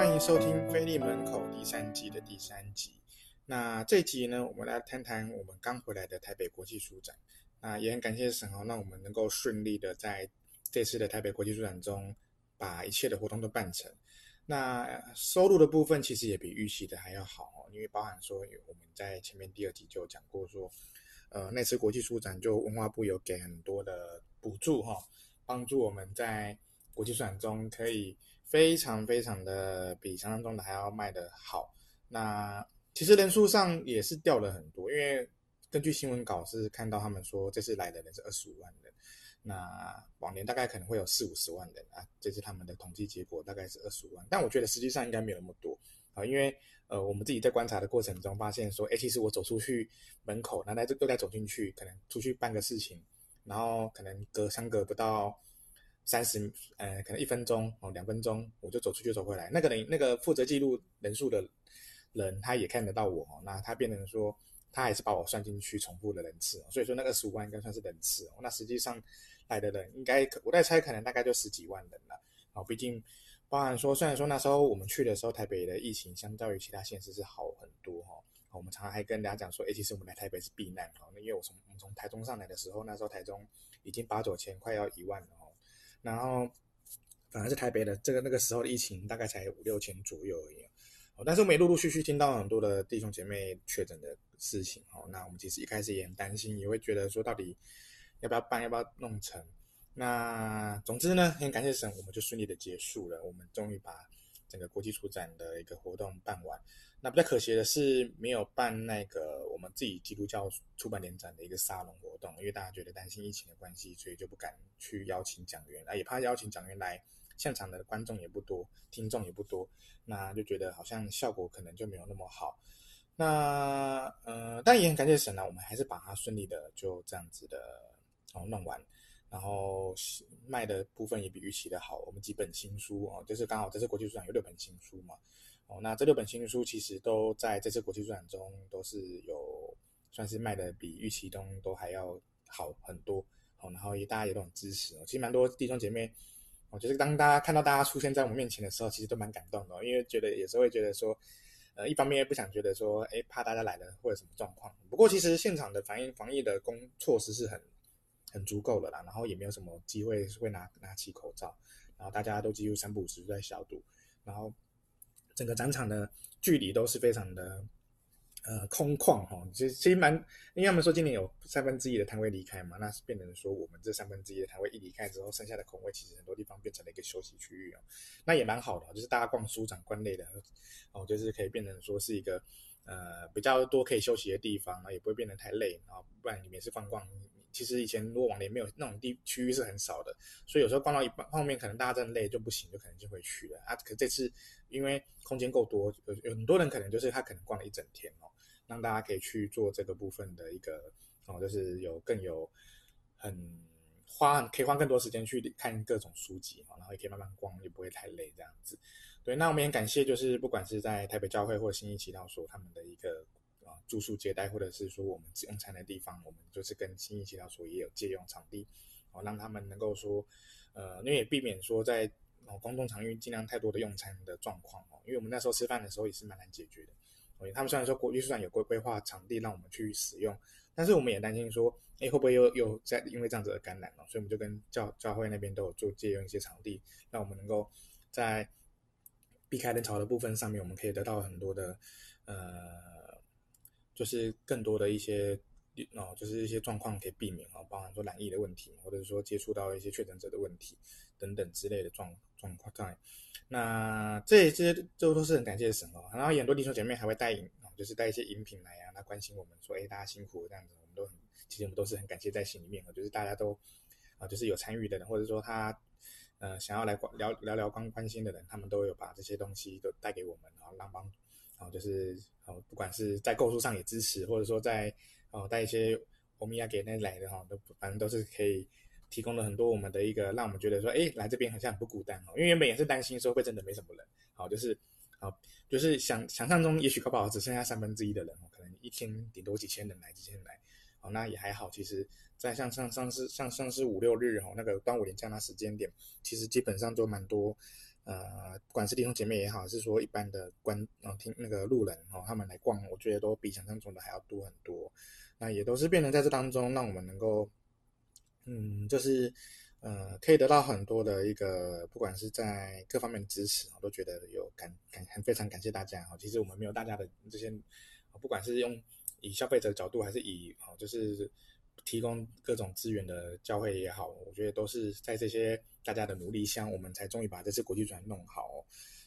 欢迎收听《菲利门口》第三季的第三集。那这集呢，我们来谈谈我们刚回来的台北国际书展。那也很感谢沈豪，让我们能够顺利的在这次的台北国际书展中，把一切的活动都办成。那收入的部分其实也比预期的还要好，因为包含说我们在前面第二集就讲过说，呃，那次国际书展就文化部有给很多的补助哈，帮助我们在国际书展中可以非常非常的比想象中的还要卖得好。那其实人数上也是掉了很多，因为根据新闻稿是看到他们说这次来的人是二十五万人。那往年大概可能会有四五十万人啊，这次他们的统计结果，大概是二十五万。但我觉得实际上应该没有那么多啊，因为呃，我们自己在观察的过程中发现说，哎，其实我走出去门口，那在这又再走进去，可能出去办个事情，然后可能隔相隔不到三十，呃，可能一分钟哦，两分钟，我就走出去走回来。那个人，那个负责记录人数的人，他也看得到我，那他变成说。他还是把我算进去重复的人次，所以说那个十五万应该算是人次哦。那实际上来的人应该，我在猜可能大概就十几万人了。啊，毕竟包含说，虽然说那时候我们去的时候，台北的疫情相较于其他县市是好很多哈。我们常常还跟大家讲说，哎，其实我们来台北是避难哦。那因为我从我们从台中上来的时候，那时候台中已经八九千，快要一万了。然后反而是台北的这个那个时候的疫情大概才五六千左右而已。但是我们也陆陆续续听到很多的弟兄姐妹确诊的事情，哦，那我们其实一开始也很担心，也会觉得说到底要不要办，要不要弄成？那总之呢，很感谢神，我们就顺利的结束了，我们终于把整个国际书展的一个活动办完。那比较可惜的是，没有办那个自己基督教出版联展的一个沙龙活动，因为大家觉得担心疫情的关系，所以就不敢去邀请讲员，啊，也怕邀请讲员来。现场的观众也不多，听众也不多，那就觉得好像效果可能就没有那么好。那呃，但也很感谢神啊，我们还是把它顺利的就这样子的哦弄完，然后卖的部分也比预期的好。我们几本新书哦，就是刚好这次国际书展有六本新书嘛，哦，那这六本新书其实都在这次国际书展中都是有算是卖的比预期中都还要好很多哦，然后也大家也都很支持哦，其实蛮多弟兄姐妹。我觉得当大家看到大家出现在我们面前的时候，其实都蛮感动的，因为觉得有时候会觉得说，呃，一方面也不想觉得说，哎，怕大家来了会有什么状况。不过其实现场的防疫防疫的工措施是很很足够的啦，然后也没有什么机会会拿拿起口罩，然后大家都几乎三不五时在消毒，然后整个展场的距离都是非常的。呃，空旷哈，其实其实蛮，因为他们说今年有三分之一的摊位离开嘛，那是变成说我们这三分之一的摊位一离开之后，剩下的空位其实很多地方变成了一个休息区域哦，那也蛮好的，就是大家逛书展逛累的，哦，就是可以变成说是一个呃比较多可以休息的地方，也不会变得太累啊，不然里面是逛逛，其实以前如果往年没有那种地区域是很少的，所以有时候逛到一半后面可能大家真的累就不行，就可能就会去了啊，可这次因为空间够多，有有很多人可能就是他可能逛了一整天哦。让大家可以去做这个部分的一个哦，就是有更有很花可以花更多时间去看各种书籍哦，然后也可以慢慢逛，也不会太累这样子。对，那我们也感谢，就是不管是在台北教会或者信义祈祷所他们的一个住宿接待，或者是说我们用餐的地方，我们就是跟信义祈祷所也有借用场地，哦，让他们能够说呃，因为也避免说在哦公众场域尽量太多的用餐的状况哦，因为我们那时候吃饭的时候也是蛮难解决的。所以他们虽然说国际书展有规规划场地让我们去使用，但是我们也担心说，哎，会不会又又在因为这样子而感染了？所以我们就跟教教会那边都有做借用一些场地，让我们能够在避开人潮的部分上面，我们可以得到很多的呃，就是更多的一些哦，就是一些状况可以避免哦，包含说染疫的问题，或者说接触到一些确诊者的问题等等之类的状状况在。那这些这都是很感谢神哦，然后很多弟兄姐妹还会带饮，就是带一些饮品来啊，那关心我们说，哎，大家辛苦这样子，我们都很，其实我们都是很感谢在心里面的，就是大家都啊，就是有参与的人，或者说他呃想要来聊聊聊关关心的人，他们都有把这些东西都带给我们，然后让帮，哦就是哦，不管是在购书上也支持，或者说在哦带一些欧米亚给那来的哈，都反正都是可以。提供了很多我们的一个，让我们觉得说，哎，来这边好像很不孤单哦。因为原本也是担心说会真的没什么人，好，就是，好，就是想想象中也许搞不好只剩下三分之一的人哦，可能一天顶多几千人来，几千人来，好，那也还好。其实，在像上上次像上次五六日哈，那个端午连假那时间点，其实基本上都蛮多呃，不管是弟兄姐妹也好，是说一般的观呃听那个路人哦，他们来逛，我觉得都比想象中的还要多很多。那也都是变成在这当中，让我们能够，嗯，就是呃，可以得到很多的一个，不管是在各方面的支持，我都觉得有感感很非常感谢大家哈。其实我们没有大家的这些，不管是用以消费者的角度，还是以哦，就是提供各种资源的教会也好，我觉得都是在这些大家的努力下，我们才终于把这次国际展弄好。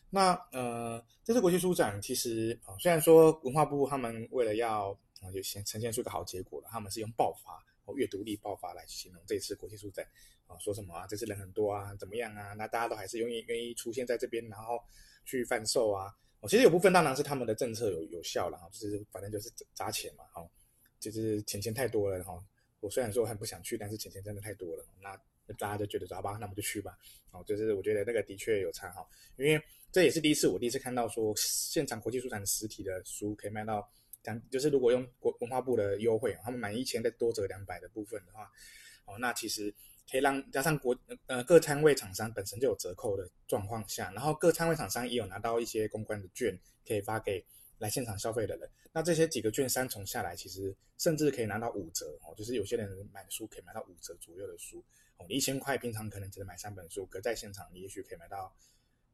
那呃，这次国际书展其实啊，虽然说文化部他们为了要啊就先呈现出一个好结果了。他们是用爆发哦，阅读力爆发来形容这次国际书展啊，说什么啊，这次人很多啊，怎么样啊？那大家都还是愿意愿意出现在这边，然后去贩售啊。哦，其实有部分当然是他们的政策有有效了哈，就是反正就是砸钱嘛，哈，就是钱钱太多了哈。我虽然说很不想去，但是钱钱真的太多了，那大家就觉得抓吧，那我们就去吧。哦，就是我觉得那个的确有差哈，因为这也是第一次我第一次看到说现场国际书展实体的书可以卖到。讲就是，如果用国文化部的优惠，他们满一千再多折两百的部分的话，哦，那其实可以让加上国呃各摊位厂商本身就有折扣的状况下，然后各摊位厂商也有拿到一些公关的券可以发给来现场消费的人，那这些几个券三重下来，其实甚至可以拿到五折哦，就是有些人买的书可以买到五折左右的书哦，你一千块平常可能只能买三本书，可在现场你也许可以买到。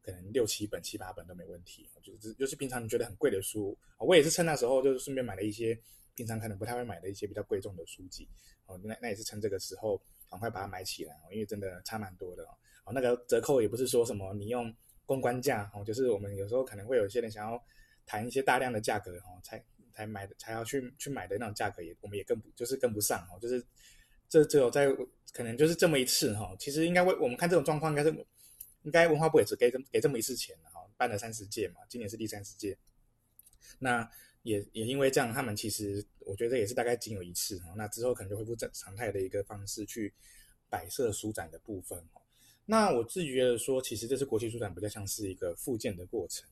可能六七本、七八本都没问题，就是就是平常你觉得很贵的书，我也是趁那时候就是顺便买了一些平常可能不太会买的一些比较贵重的书籍，哦，那那也是趁这个时候赶快把它买起来，因为真的差蛮多的哦。那个折扣也不是说什么你用公关价哦，就是我们有时候可能会有一些人想要谈一些大量的价格哦，才才买的才要去去买的那种价格也我们也跟不就是跟不上哦，就是这只有在可能就是这么一次哈，其实应该为我们看这种状况应该是。应该文化部也只给这给这么一次钱了哈，办了三十届嘛，今年是第三十届。那也也因为这样，他们其实我觉得也是大概仅有一次哈，那之后可能就恢复正常态的一个方式去摆设书展的部分哈。那我自己觉得说，其实这次国际书展比较像是一个复建的过程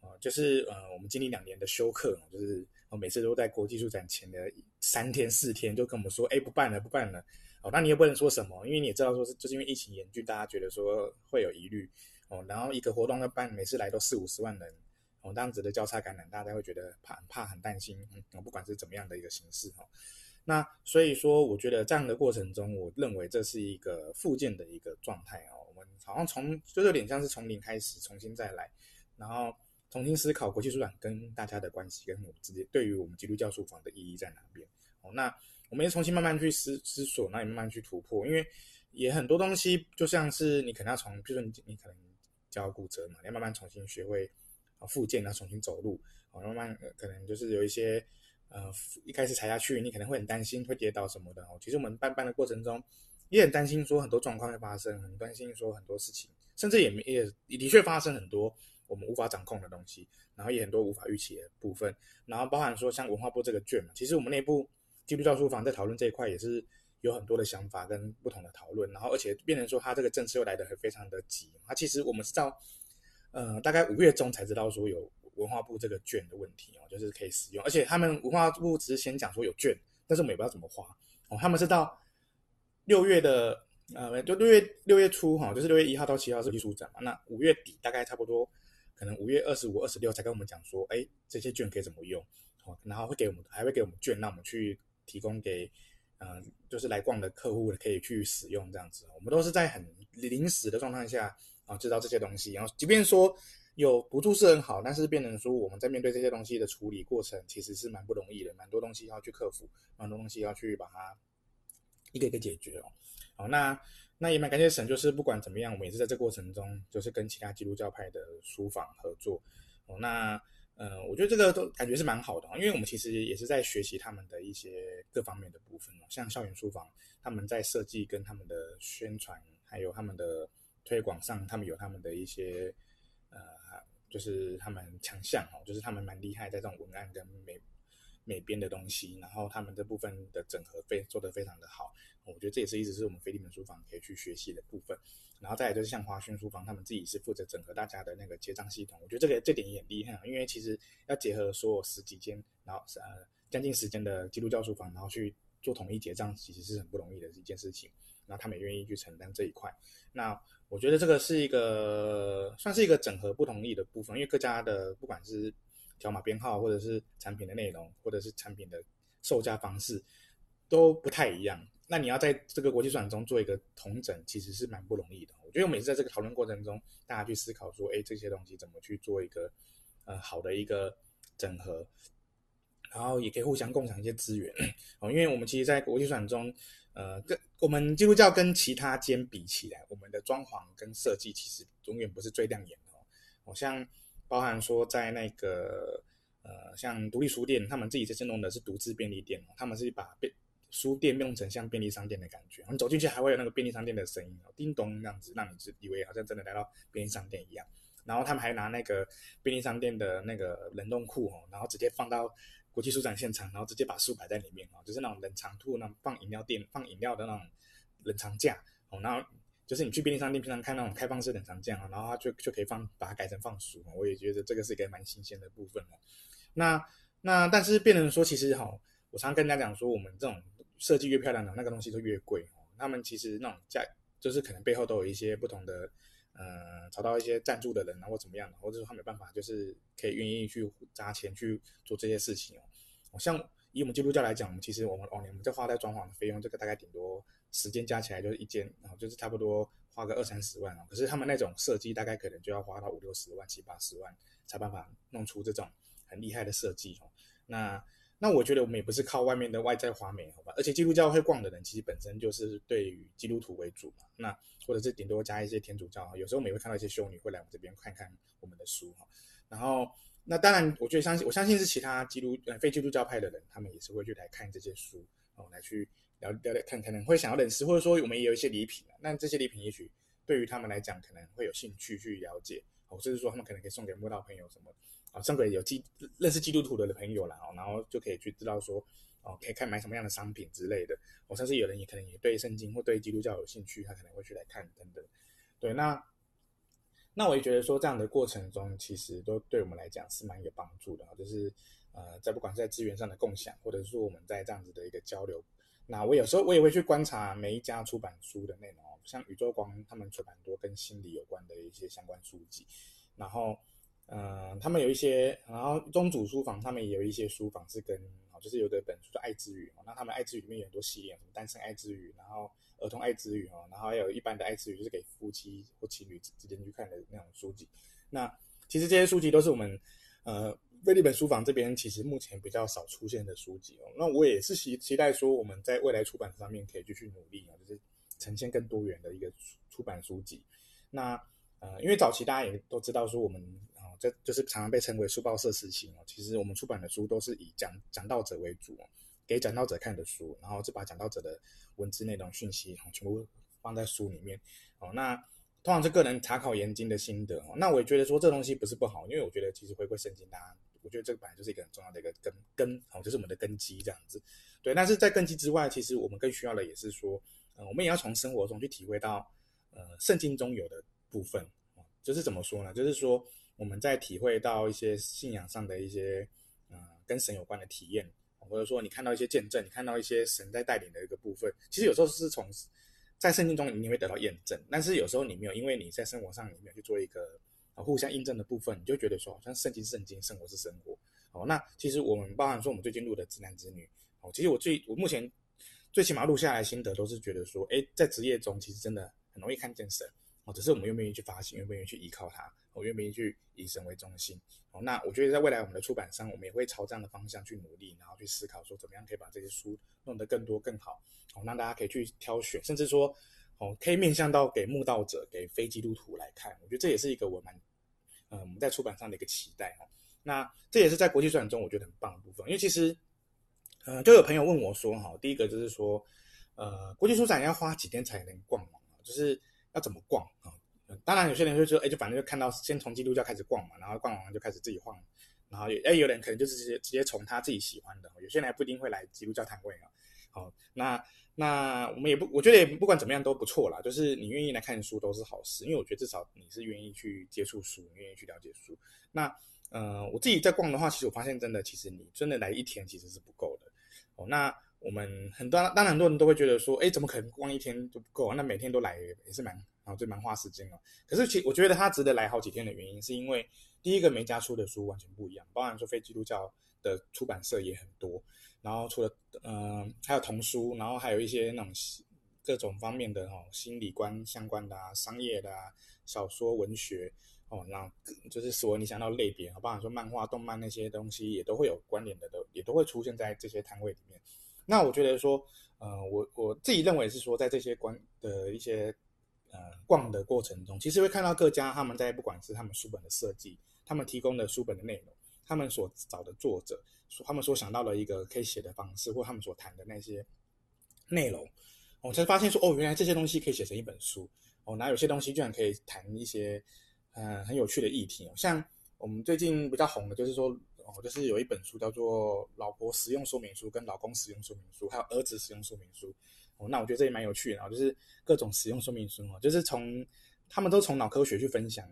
哦，就是呃我们经历两年的休克，就是我每次都在国际书展前的三天四天就跟我们说，哎，不办了不办了。哦，那你也不能说什么，因为你也知道说是就是因为疫情严峻，大家觉得说会有疑虑哦。然后一个活动要办，每次来都四五十万人哦，这样子的交叉感染，大家会觉得怕怕很担心。嗯，不管是怎么样的一个形式哈，那所以说，我觉得这样的过程中，我认为这是一个复健的一个状态哦。我们好像从就是有点像是从零开始，重新再来，然后重新思考国际书展跟大家的关系，跟我们之间对于我们基督教书房的意义在哪边哦。那。我们也重新慢慢去思思索，那也慢慢去突破，因为也很多东西就像是你可能要从，比如说你你可能脚骨折嘛，你要慢慢重新学会啊复健，然后重新走路，哦慢慢可能就是有一些呃一开始踩下去，你可能会很担心会跌倒什么的哦。其实我们办办的过程中也很担心说很多状况会发生，很担心说很多事情，甚至也也也的确发生很多我们无法掌控的东西，然后也很多无法预期的部分，然后包含说像文化部这个券嘛，其实我们内部。基督教书房在讨论这一块也是有很多的想法跟不同的讨论，然后而且变成说他这个政策又来得很非常的急，他其实我们是到呃大概五月中才知道说有文化部这个券的问题哦，就是可以使用，而且他们文化部只是先讲说有券，但是我们也不知道怎么花哦，他们是到六月的呃就六月六月初哈，就是六月一号到七号是国际书展嘛，那五月底大概差不多可能五月二十五、二十六才跟我们讲说，哎，这些券可以怎么用，然后会给我们还会给我们券，让我们去。提供给，呃，就是来逛的客户可以去使用这样子。我们都是在很临时的状态下啊，知道这些东西。然后，即便说有补助是很好，但是变成说我们在面对这些东西的处理过程，其实是蛮不容易的，蛮多东西要去克服，蛮多东西要去把它一个一个解决哦。好，那那也蛮感谢神，就是不管怎么样，我们也是在这过程中，就是跟其他基督教派的书房合作哦。那呃，我觉得这个都感觉是蛮好的，因为我们其实也是在学习他们的一些各方面的部分哦，像校园书房，他们在设计跟他们的宣传，还有他们的推广上，他们有他们的一些呃，就是他们强项哦，就是他们蛮厉害在这种文案跟美美编的东西，然后他们这部分的整合非做得非常的好，我觉得这也是一直是我们菲利门书房可以去学习的部分。然后再来就是像华轩书房，他们自己是负责整合大家的那个结账系统，我觉得这个这点也很厉害，因为其实要结合所有十几间，然后呃将近十间的基督教书房，然后去做统一结账，其实是很不容易的一件事情。那他们也愿意去承担这一块。那我觉得这个是一个算是一个整合不同意的部分，因为各家的不管是条码编号，或者是产品的内容，或者是产品的售价方式都不太一样。那你要在这个国际市场中做一个统整，其实是蛮不容易的。我觉得我每次在这个讨论过程中，大家去思考说，哎，这些东西怎么去做一个呃好的一个整合，然后也可以互相共享一些资源哦。因为我们其实，在国际市场中，呃，跟我们基督教跟其他间比起来，我们的装潢跟设计其实永远不是最亮眼的哦。好像包含说在那个呃，像独立书店，他们自己在弄的是独自便利店，他们是把便书店弄成像便利商店的感觉，你走进去还会有那个便利商店的声音哦，叮咚这样子，让你是以为好像真的来到便利商店一样。然后他们还拿那个便利商店的那个冷冻库哦，然后直接放到国际书展现场，然后直接把书摆在里面哦，就是那种冷藏库，那放饮料店放饮料的那种冷藏架哦。然后就是你去便利商店平常看那种开放式冷藏架啊，然后它就就可以放把它改成放书。我也觉得这个是一个蛮新鲜的部分哦。那那但是变成说，其实哈，我常跟大家讲说，我们这种。设计越漂亮的那个东西就越贵哦。他们其实那种价就是可能背后都有一些不同的，呃，找到一些赞助的人啊，或怎么样的，或者说他没办法，就是可以愿意去砸钱去做这些事情哦。像以我们基督教来讲，我们其实我们往年我们在花在装潢的费用，这个大概顶多时间加起来就是一间，然后就是差不多花个二三十万哦。可是他们那种设计大概可能就要花到五六十万、七八十万，才办法弄出这种很厉害的设计哦。那那我觉得我们也不是靠外面的外在华美，好吧？而且基督教会逛的人，其实本身就是对于基督徒为主嘛。那或者是顶多加一些天主教，有时候我们也会看到一些修女会来我们这边看看我们的书哈。然后，那当然，我觉得相信我相信是其他基督呃非基督教派的人，他们也是会去来看这些书哦，来去聊聊聊看，可能会想要认识，或者说我们也有一些礼品啊。那这些礼品也许对于他们来讲，可能会有兴趣去了解哦，甚至说他们可能可以送给慕道朋友什么。啊，送给有基认识基督徒的朋友啦，哦，然后就可以去知道说，哦，可以看买什么样的商品之类的。我相信有人也可能也对圣经或对基督教有兴趣，他可能会去来看等等。对，那那我也觉得说这样的过程中，其实都对我们来讲是蛮有帮助的，就是呃，在不管是在资源上的共享，或者是说我们在这样子的一个交流。那我有时候我也会去观察每一家出版书的内容，像宇宙光他们出版多跟心理有关的一些相关书籍，然后。嗯、他们有一些，然后宗主书房他们也有一些书房是跟，就是有的本书叫爱之语，那他们爱之语里面有很多系列，什么单身爱之语，然后儿童爱之语哦，然后还有一般的爱之语，就是给夫妻或情侣之间去看的那种书籍。那其实这些书籍都是我们呃菲利本书房这边其实目前比较少出现的书籍哦。那我也是期期待说我们在未来出版上面可以继续努力啊，就是呈现更多元的一个出版书籍。那呃，因为早期大家也都知道说我们。这就是常常被称为书报社时期哦。其实我们出版的书都是以讲讲道者为主，给讲道者看的书，然后就把讲道者的文字内容讯息全部放在书里面哦。那通常是个人查考研经的心得哦。那我也觉得说这东西不是不好，因为我觉得其实回归圣经，大家我觉得这个本来就是一个很重要的一个根根哦，就是我们的根基这样子。对，但是在根基之外，其实我们更需要的也是说，呃，我们也要从生活中去体会到呃圣经中有的部分哦。就是怎么说呢？就是说。我们在体会到一些信仰上的一些，呃，跟神有关的体验，或者说你看到一些见证，你看到一些神在带领的一个部分，其实有时候是从在圣经中你会得到验证，但是有时候你没有，因为你在生活上你没有去做一个互相印证的部分，你就觉得说好像圣经是圣经，生活是生活。哦，那其实我们包含说我们最近录的直男直女，哦，其实我最我目前最起码录下来心得都是觉得说，哎，在职业中其实真的很容易看见神。哦，只是我们愿不愿意去发现，愿不愿意去依靠它，我愿不愿意去以神为中心。哦，那我觉得在未来我们的出版商，我们也会朝这样的方向去努力，然后去思考说怎么样可以把这些书弄得更多更好，哦，让大家可以去挑选，甚至说，哦，可以面向到给慕道者、给非基督徒来看。我觉得这也是一个我蛮，呃，我们在出版上的一个期待哦。那这也是在国际书展中我觉得很棒的部分，因为其实，呃，就有朋友问我说，哈，第一个就是说，呃，国际书展要花几天才能逛完？就是。要怎么逛啊？当然，有些人会说，哎，就反正就看到，先从基督教开始逛嘛，然后逛完就开始自己晃，然后哎，有人可能就是直接直接从他自己喜欢的，有些人还不一定会来基督教摊位啊。好，那那我们也不，我觉得也不管怎么样都不错啦，就是你愿意来看书都是好事，因为我觉得至少你是愿意去接触书，愿意去了解书。那呃，我自己在逛的话，其实我发现真的，其实你真的来一天其实是不够的。哦，那我们很多当然很多人都会觉得说，哎，怎么可能逛一天就不够？那每天都来也是蛮啊，就蛮花时间哦。可是其我觉得它值得来好几天的原因，是因为第一个每家出的书完全不一样，包含说非基督教的出版社也很多，然后除了嗯、还有童书，然后还有一些那种各种方面的哦心理观相关的啊，商业的啊，小说文学哦，那就是说你想到类别，好包含说漫画、动漫那些东西也都会有关联的，都也都会出现在这些摊位里面。那我觉得说，呃，我我自己认为是说，在这些关的一些呃逛的过程中，其实会看到各家他们在不管是他们书本的设计，他们提供的书本的内容，他们所找的作者，他们所想到的一个可以写的方式，或他们所谈的那些内容，我才发现说，哦，原来这些东西可以写成一本书，哦，那有些东西居然可以谈一些呃很有趣的议题哦，像我们最近比较红的就是说。哦，就是有一本书叫做《老婆使用说明书》跟《老公使用说明书》，还有儿子使用说明书。哦，那我觉得这也蛮有趣的啊，就是各种使用说明书哦，就是从他们都从脑科学去分享，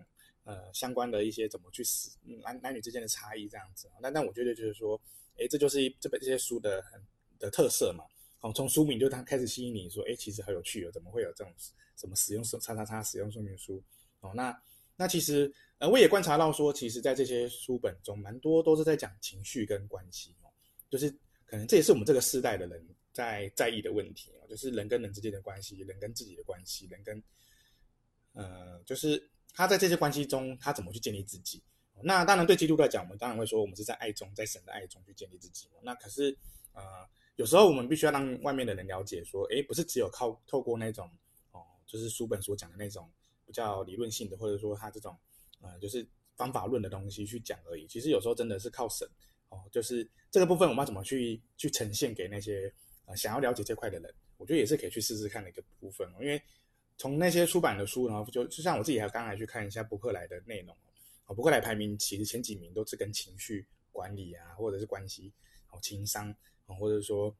呃，相关的一些怎么去使男男女之间的差异这样子。那但我觉得就是说，诶，这就是这本这些书的很的特色嘛。哦，从书名就它开始吸引你说，诶，其实很有趣哦，怎么会有这种什么使用叉叉叉使用说明书？哦，那那其实。呃，我也观察到说，其实，在这些书本中，蛮多都是在讲情绪跟关系哦，就是可能这也是我们这个世代的人在在意的问题哦，就是人跟人之间的关系，人跟自己的关系，人跟呃，就是他在这些关系中，他怎么去建立自己？那当然，对基督来讲，我们当然会说，我们是在爱中，在神的爱中去建立自己。那可是，呃，有时候我们必须要让外面的人了解说，诶，不是只有靠透过那种哦，就是书本所讲的那种比较理论性的，或者说他这种。呃，就是方法论的东西去讲而已。其实有时候真的是靠神哦，就是这个部分我们要怎么去去呈现给那些呃想要了解这块的人，我觉得也是可以去试试看的一个部分哦。因为从那些出版的书，然后就就像我自己还刚才去看一下博客来的内容哦，博客来排名其实前几名都是跟情绪管理啊，或者是关系哦，情商啊，或者说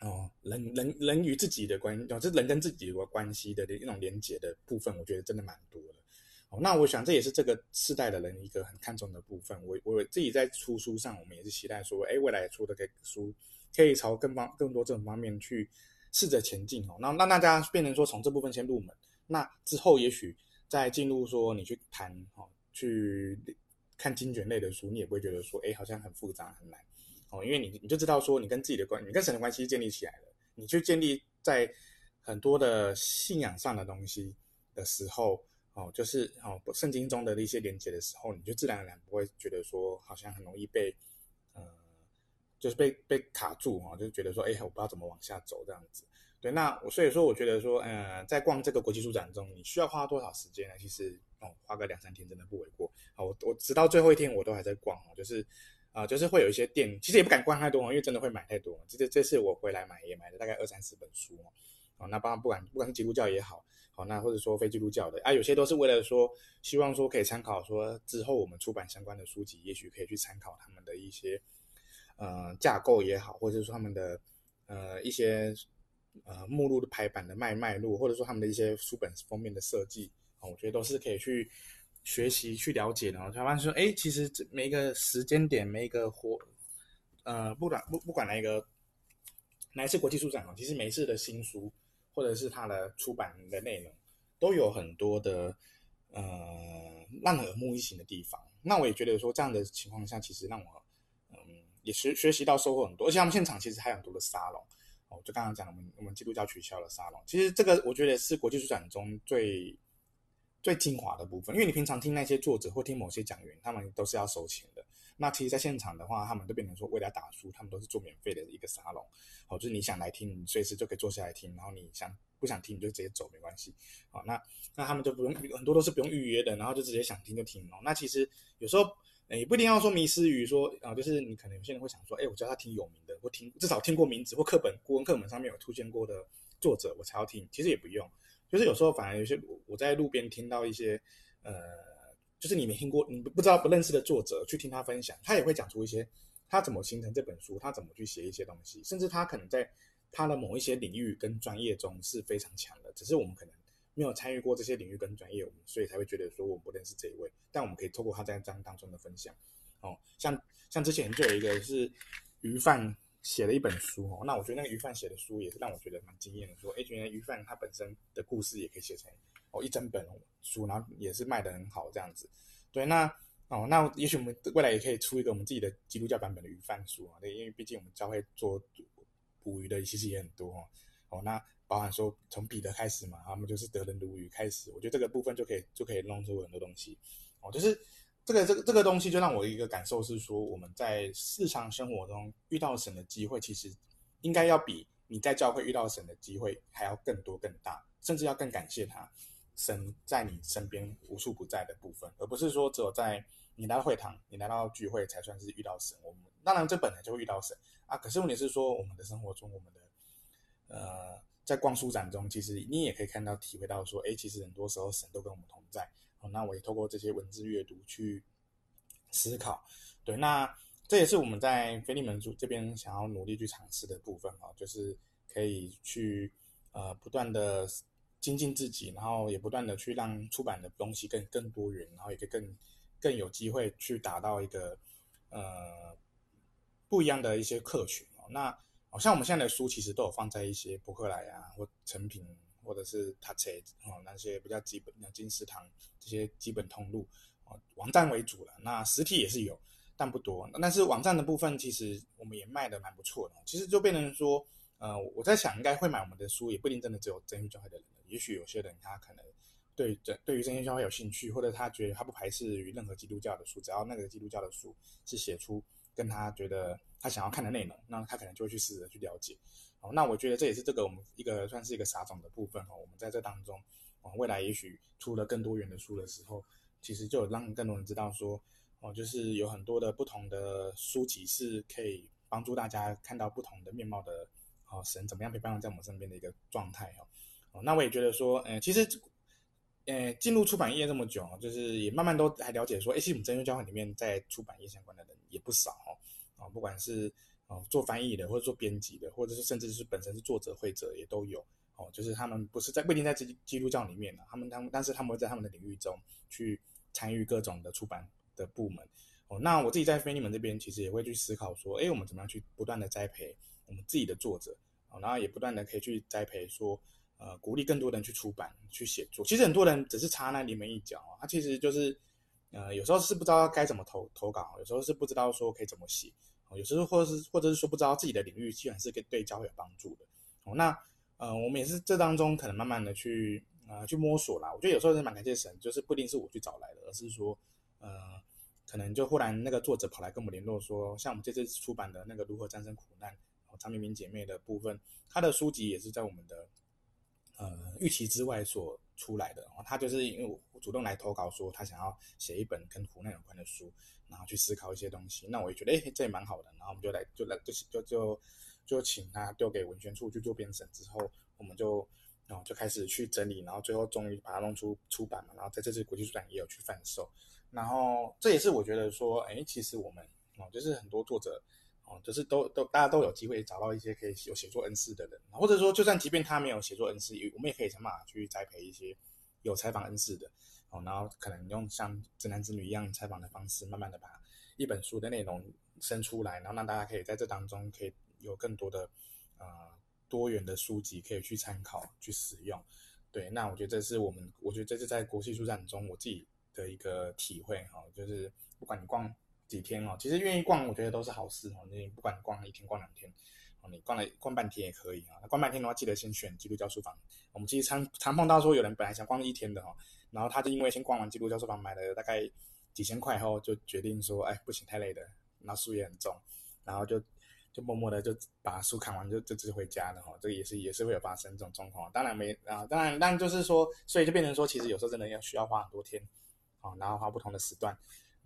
哦人人人与自己的关系，就是人跟自己的关系的一种连接的部分，我觉得真的蛮多的。哦那我想这也是这个世代的人一个很看重的部分。我我自己在出书上，我们也是期待说，哎，未来出的个书可以朝更方更多这种方面去试着前进哦。那让大家变成说从这部分先入门，那之后也许再进入说你去谈哦，去看经卷类的书，你也不会觉得说，哎，好像很复杂很难哦，因为你你就知道说你跟自己的关，你跟神的关系建立起来了，你去建立在很多的信仰上的东西的时候。哦，就是哦，圣经中的一些连接的时候，你就自然而然不会觉得说好像很容易被，就是被被卡住哈、哦，就觉得说，哎，我不知道怎么往下走这样子。对，那我所以说，我觉得说，呃，在逛这个国际书展中，你需要花多少时间呢？其实哦，花个两三天真的不为过。好，我我直到最后一天我都还在逛哦，就是啊、就是会有一些店，其实也不敢逛太多，因为真的会买太多。这这这次我回来买也买了大概二三十本书哦，哦，那包括不管不管是基督教也好。好，那或者说非基督教的啊，有些都是为了说，希望说可以参考说之后我们出版相关的书籍，也许可以去参考他们的一些呃架构也好，或者说他们的呃一些呃目录的排版的脉脉络，或者说他们的一些书本封面的设计，我觉得都是可以去学习去了解的。然后他们说，哎，其实这每一个时间点，每一个活呃，不管不不管哪一个哪一次国际书展哦，其实每一次的新书。或者是它的出版的内容，都有很多的呃让人耳目一新的地方。那我也觉得说，这样的情况下，其实让我也学学习到收获很多。而且他们现场其实还有很多的沙龙哦，就刚刚讲我们我们基督教取消了沙龙。其实这个我觉得是国际书展中最最精华的部分，因为你平常听那些作者或听某些讲员，他们都是要收钱的。那其实，在现场的话，他们都变成说，为了打书，他们都是做免费的一个沙龙，好，就是你想来听，你随时就可以坐下来听，然后你想不想听，你就直接走，没关系，好，那那他们就不用，很多都是不用预约的，然后就直接想听就听哦。那其实有时候，也不一定要说迷失于说啊，就是你可能有些人会想说，哎，我叫他听有名的，或听至少听过名字或课本国文课本上面有出现过的作者，我才要听。其实也不用，就是有时候反而有些我在路边听到一些呃。就是你没听过，你不知道不认识的作者去听他分享，他也会讲出一些他怎么形成这本书，他怎么去写一些东西，甚至他可能在他的某一些领域跟专业中是非常强的，只是我们可能没有参与过这些领域跟专业，我们所以才会觉得说我们不认识这一位，但我们可以透过他在章当中的分享，哦，像像之前就有一个是鱼贩写了一本书哦。那我觉得那个鱼贩写的书也是让我觉得蛮惊艳的，说哎，原来鱼贩他本身的故事也可以写成哦一整本书，然后也是卖得很好这样子。对，那哦，那也许我们未来也可以出一个我们自己的基督教版本的鱼贩书啊。对，因为毕竟我们教会做捕鱼的其实也很多哦。哦，那包含说从彼得开始嘛，他们就是得人如鱼开始，我觉得这个部分就可以就可以弄出很多东西哦，就是。这个这个这个东西就让我一个感受是说，我们在日常生活中遇到神的机会，其实应该要比你在教会遇到神的机会还要更多更大，甚至要更感谢他，神在你身边无处不在的部分，而不是说只有在你来到会堂、你来到聚会才算是遇到神。我们当然这本来就会遇到神啊，可是问题是说，我们的生活中，我们的呃，在逛书展中，其实你也可以看到、体会到说，诶，其实很多时候神都跟我们同在。哦那我也透过这些文字阅读去思考，对，那这也是我们在菲利门书这边想要努力去尝试的部分啊，就是可以去呃不断的精进自己，然后也不断的去让出版的东西更更多元，然后也可以更更有机会去达到一个呃不一样的一些客群哦。那像我们现在的书其实都有放在一些博客来啊或诚品。或者是他车哦，那些比较基本的金石堂这些基本通路哦，网站为主了。那实体也是有，但不多。但是网站的部分，其实我们也卖的蛮不错的。其实就变成说，呃，我在想，应该会买我们的书，也不一定真的只有真耶稣教会的人。也许有些人他可能对对对于真耶稣教会有兴趣，或者他觉得他不排斥于任何基督教的书，只要那个基督教的书是写出跟他觉得他想要看的内容，那他可能就会去试着去了解。哦那我觉得这也是这个我们一个算是一个撒种的部分哦。我们在这当中，哦，未来也许出了更多元的书的时候，其实就让更多人知道说，哦，就是有很多的不同的书籍是可以帮助大家看到不同的面貌的，哦，神怎么样陪伴在我们身边的一个状态哦。哦，那我也觉得说，嗯，其实，呃，进入出版业这么久，就是也慢慢都还了解说，哎，其实我们真耶稣教会里面在出版业相关的人也不少哦，啊，不管是。哦，做翻译的，或者做编辑的，或者是甚至是本身是作者会者也都有哦。就是他们不是在不一定在基基督教里面的，他们他们但是他们会在他们的领域中去参与各种的出版的部门哦。那我自己在腓利门这边，其实也会去思考说，哎，我们怎么样去不断的栽培我们自己的作者哦，然后也不断的可以去栽培说，呃，鼓励更多人去出版去写作。其实很多人只是插那临门一脚啊，他其实就是呃，有时候是不知道该怎么投投稿，有时候是不知道说可以怎么写。有时候，或者是，或者是说，不知道自己的领域，居然是对教会有帮助的。哦，那，呃，我们也是这当中可能慢慢的去，呃，去摸索啦。我觉得有时候是蛮感谢神，就是不一定是我去找来的，而是说，呃，可能就忽然那个作者跑来跟我们联络说，像我们这次出版的那个如何战胜苦难，哦，张明明姐妹的部分，她的书籍也是在我们的，呃，预期之外所出来的。哦，他就是因为我主动来投稿说，他想要写一本跟苦难有关的书。然后去思考一些东西，那我也觉得，哎，这也蛮好的。然后我们就来，就来，就就就就请他丢给文宣处去做编审之后，我们就然后就开始去整理，然后最后终于把它弄出出版嘛。然后在这次国际书展也有去贩售。然后这也是我觉得说，哎，其实我们哦，就是很多作者哦，就是都都大家都有机会找到一些可以有写作恩赐的人，或者说就算即便他没有写作恩赐，我们也可以想办法去栽培一些有采访恩赐的。哦，然后可能用像直男直女一样采访的方式，慢慢的把一本书的内容生出来，然后让大家可以在这当中可以有更多的呃多元的书籍可以去参考去使用。对，那我觉得这是我们，我觉得这是在国际书展中我自己的一个体会哈、哦，就是不管你逛几天哦，其实愿意逛，我觉得都是好事哦。你不管逛一天逛两天，哦，你逛了逛半天也可以啊。那逛半天的话，记得先选基督教书房。我们其实常常碰到说有人本来想逛一天的哈。然后他就因为先逛完基督教书房，买了大概几千块后，就决定说：“哎，不行，太累了，那书也很重，然后就就默默的就把书看完就，就就直接回家了哈。这个也是也是会有发生这种状况。当然没啊，当然，但就是说，所以就变成说，其实有时候真的要需要花很多天啊，然后花不同的时段，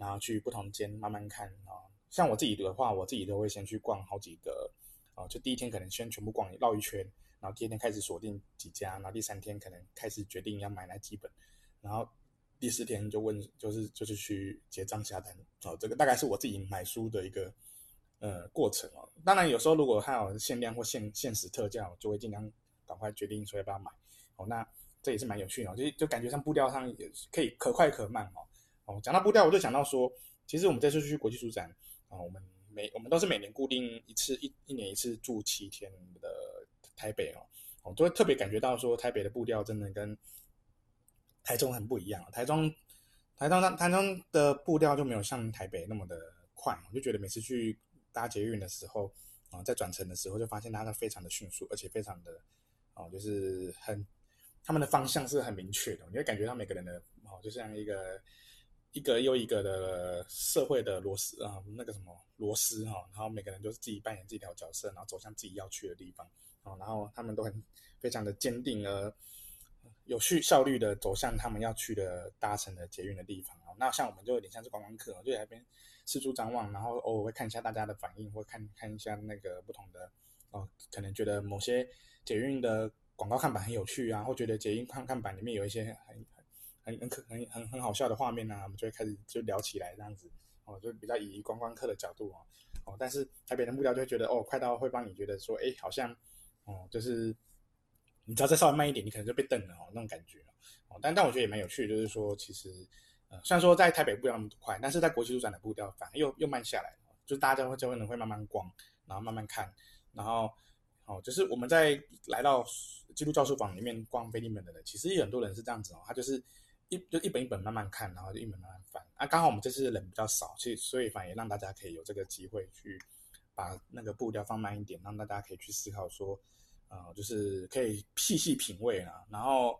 然后去不同间慢慢看啊。像我自己的话，我自己都会先去逛好几个啊，就第一天可能先全部逛绕一圈，然后第二天开始锁定几家，然后第三天可能开始决定要买哪几本。然后第四天就问，就是就是去结账下单哦，这个大概是我自己买书的一个呃过程哦。当然有时候如果还有限量或限限时特价，我就会尽量赶快决定说要不要买哦。那这也是蛮有趣的哦，就就感觉上步调上也可以可快可慢哦。讲到步调，我就想到说，其实我们这次去国际书展啊，我们每我们都是每年固定一次一一年一次住七天的台北哦，我都会特别感觉到说台北的步调真的跟台中很不一样。台中台中台中的步调就没有像台北那么的快，我就觉得每次去搭捷运的时候啊，在转乘的时候就发现它都非常的迅速，而且非常的哦，就是很他们的方向是很明确的，你会感觉到每个人的哦，就像一个。一个又一个的社会的螺丝啊，那个什么螺丝哈，然后每个人都是自己扮演自己条角色，然后走向自己要去的地方啊，然后他们都很非常的坚定而有序效率的走向他们要去的搭乘的捷运的地方啊。那像我们就有点像是观光客，就在那边四处张望，然后偶尔会看一下大家的反应，或看看一下那个不同的哦，可能觉得某些捷运的广告看板很有趣啊，或觉得捷运看看板里面有一些很。很很可很很很好笑的画面啊，我们就会开始就聊起来这样子哦，就比较以观光客的角度哦哦，但是台北的目标就会觉得哦，快到会帮你觉得说，哎，好像哦，就是你只要再稍微慢一点，你可能就被瞪了哦，那种感觉哦。但但我觉得也蛮有趣，就是说其实呃，虽然说在台北步调那么快，但是在国际书展的步调反而又又慢下来，就是大家会就会能会慢慢逛，然后慢慢看，然后哦，就是我们在来到基督教书房里面逛菲利门的人，其实有很多人是这样子哦，他就是。一就一本一本慢慢看，然后就一本慢慢翻啊。刚好我们这次人比较少，所以所以反而也让大家可以有这个机会去把那个步调放慢一点，让大家可以去思考说，呃，就是可以细细品味啊，然后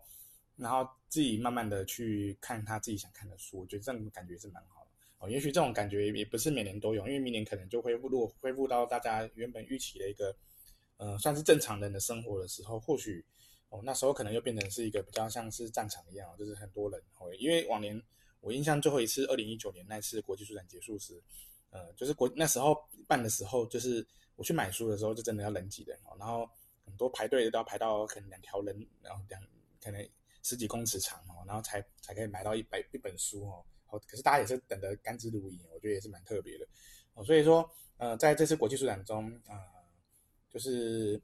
然后自己慢慢的去看他自己想看的书，我觉得这种感觉是蛮好的哦。也许这种感觉也不是每年都有，因为明年可能就恢复，如果恢复到大家原本预期的一个，呃，算是正常人的生活的时候，或许。哦，那时候可能又变成是一个比较像是战场一样，就是很多人哦。因为往年我印象最后一次，二零一九年那次国际书展结束时，呃，就是国那时候办的时候，就是我去买书的时候，就真的要人挤人哦。然后很多排队都要排到可能两条人，然后两可能十几公尺长哦，然后才才可以买到一百一本书哦。哦，可是大家也是等得甘之如饴，我觉得也是蛮特别的哦。所以说，呃，在这次国际书展中，呃，就是。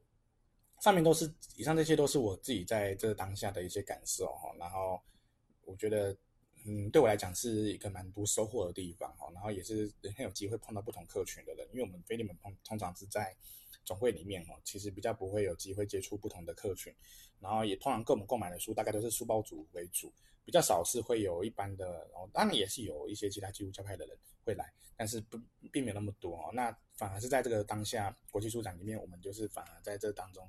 上面都是以上这些都是我自己在这当下的一些感受哈，然后我觉得嗯，对我来讲是一个蛮多收获的地方哈，然后也是很有机会碰到不同客群的人，因为我们腓利门通通常是在总会里面哈，其实比较不会有机会接触不同的客群，然后也通常跟我们购买的书大概都是书包族为主，比较少是会有一般的然后，当然也是有一些其他基督教派的人会来，但是不并没有那么多哦，那反而是在这个当下国际书展里面，我们就是反而在这当中。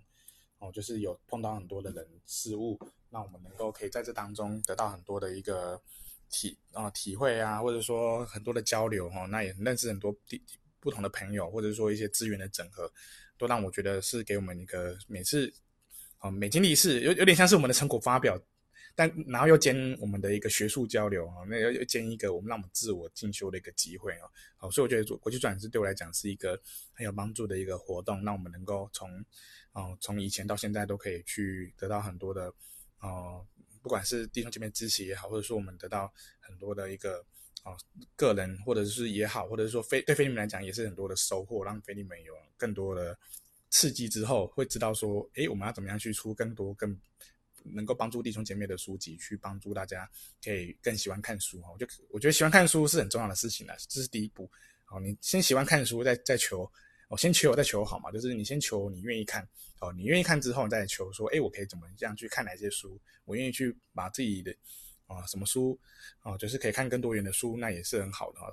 哦，就是有碰到很多的人事物，让我们能够可以在这当中得到很多的一个体啊、体会啊，或者说很多的交流哈、哦，那也认识很多地不同的朋友，或者说一些资源的整合，都让我觉得是给我们一个每次啊、哦、每经历一次，有有点像是我们的成果发表。但然后又兼我们的一个学术交流啊，那又又兼一个我们让我们自我进修的一个机会啊，好，所以我觉得国际转是对我来讲是一个很有帮助的一个活动，让我们能够从哦从以前到现在都可以去得到很多的哦，不管是弟兄姐妹支持也好，或者说我们得到很多的一个哦个人或者是也好，或者是说非对腓利门来讲也是很多的收获，让腓利门有更多的刺激之后，会知道说，诶，我们要怎么样去出更多更。能够帮助弟兄姐妹的书籍，去帮助大家可以更喜欢看书哈。我就我觉得喜欢看书是很重要的事情了，这是第一步。好，你先喜欢看书，再再求，我先求我再求好嘛。就是你先求你愿意看，哦，你愿意看之后，你再求说，哎，我可以怎么样去看哪些书？我愿意去把自己的啊什么书啊，就是可以看更多元的书，那也是很好的哈。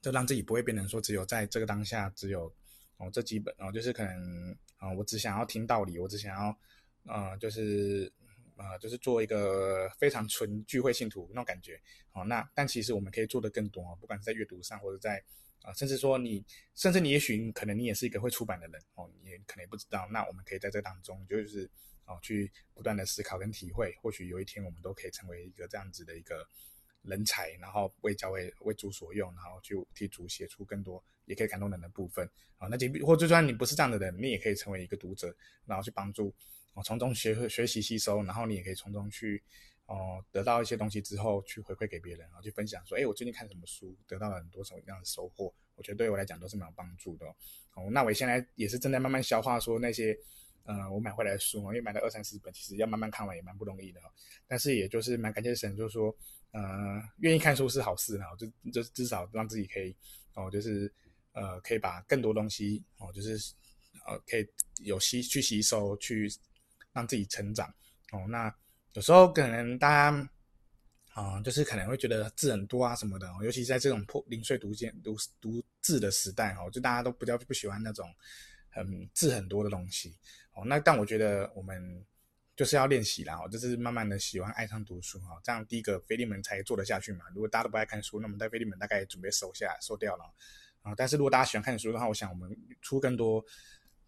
就让自己不会变成说只有在这个当下只有哦这几本哦，就是可能啊，我只想要听道理，我只想要啊，就是。啊、呃，就是做一个非常纯聚会信徒那种感觉，哦，那但其实我们可以做的更多，不管是在阅读上，或者在啊、甚至说你，甚至你也许可能你也是一个会出版的人哦，你也可能也不知道，那我们可以在这当中就是哦，去不断的思考跟体会，或许有一天我们都可以成为一个这样子的一个人才，然后为教会为主所用，然后去替主写出更多也可以感动人的部分啊、哦，那即便或就算你不是这样的人，你也可以成为一个读者，然后去帮助。从中学会学习吸收，然后你也可以从中去，哦、得到一些东西之后去回馈给别人，然后去分享说，哎，我最近看什么书，得到了很多什么样的收获，我觉得对我来讲都是蛮有帮助的。哦，那我现在也是正在慢慢消化说那些，呃，我买回来的书，因为买了二三十本，其实要慢慢看完也蛮不容易的。但是也就是蛮感谢神，就是说，呃，愿意看书是好事，然后就就至少让自己可以，哦，就是。呃，可以把更多东西哦，就是呃，可以有吸去吸收，去让自己成长哦。那有时候可能大家啊、就是可能会觉得字很多啊什么的，尤其在这种破零碎读间读读字的时代哦，就大家都比较不喜欢那种很字很多的东西哦。那但我觉得我们就是要练习啦，哦，就是慢慢的喜欢爱上读书哈，这样第一个菲利门才做得下去嘛。如果大家都不爱看书，那么在菲利门大概准备收下收掉了。啊，但是如果大家喜欢看书的话，我想我们出更多、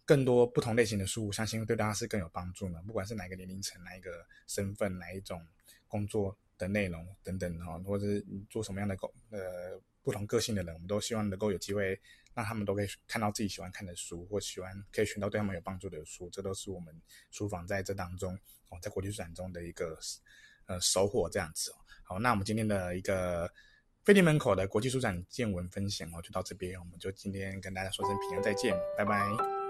更多不同类型的书，我相信对大家是更有帮助的。不管是哪个年龄层、哪一个身份、哪一种工作的内容等等哈，或者是做什么样的工呃不同个性的人，我们都希望能够有机会让他们都可以看到自己喜欢看的书，或喜欢可以选到对他们有帮助的书。这都是我们书房在这当中哦，在国际书展中的一个呃收获这样子哦。好，那我们今天的一个。飞利门口的国际书展见闻分享哦，就到这边，我们就今天跟大家说声平安，再见，拜拜。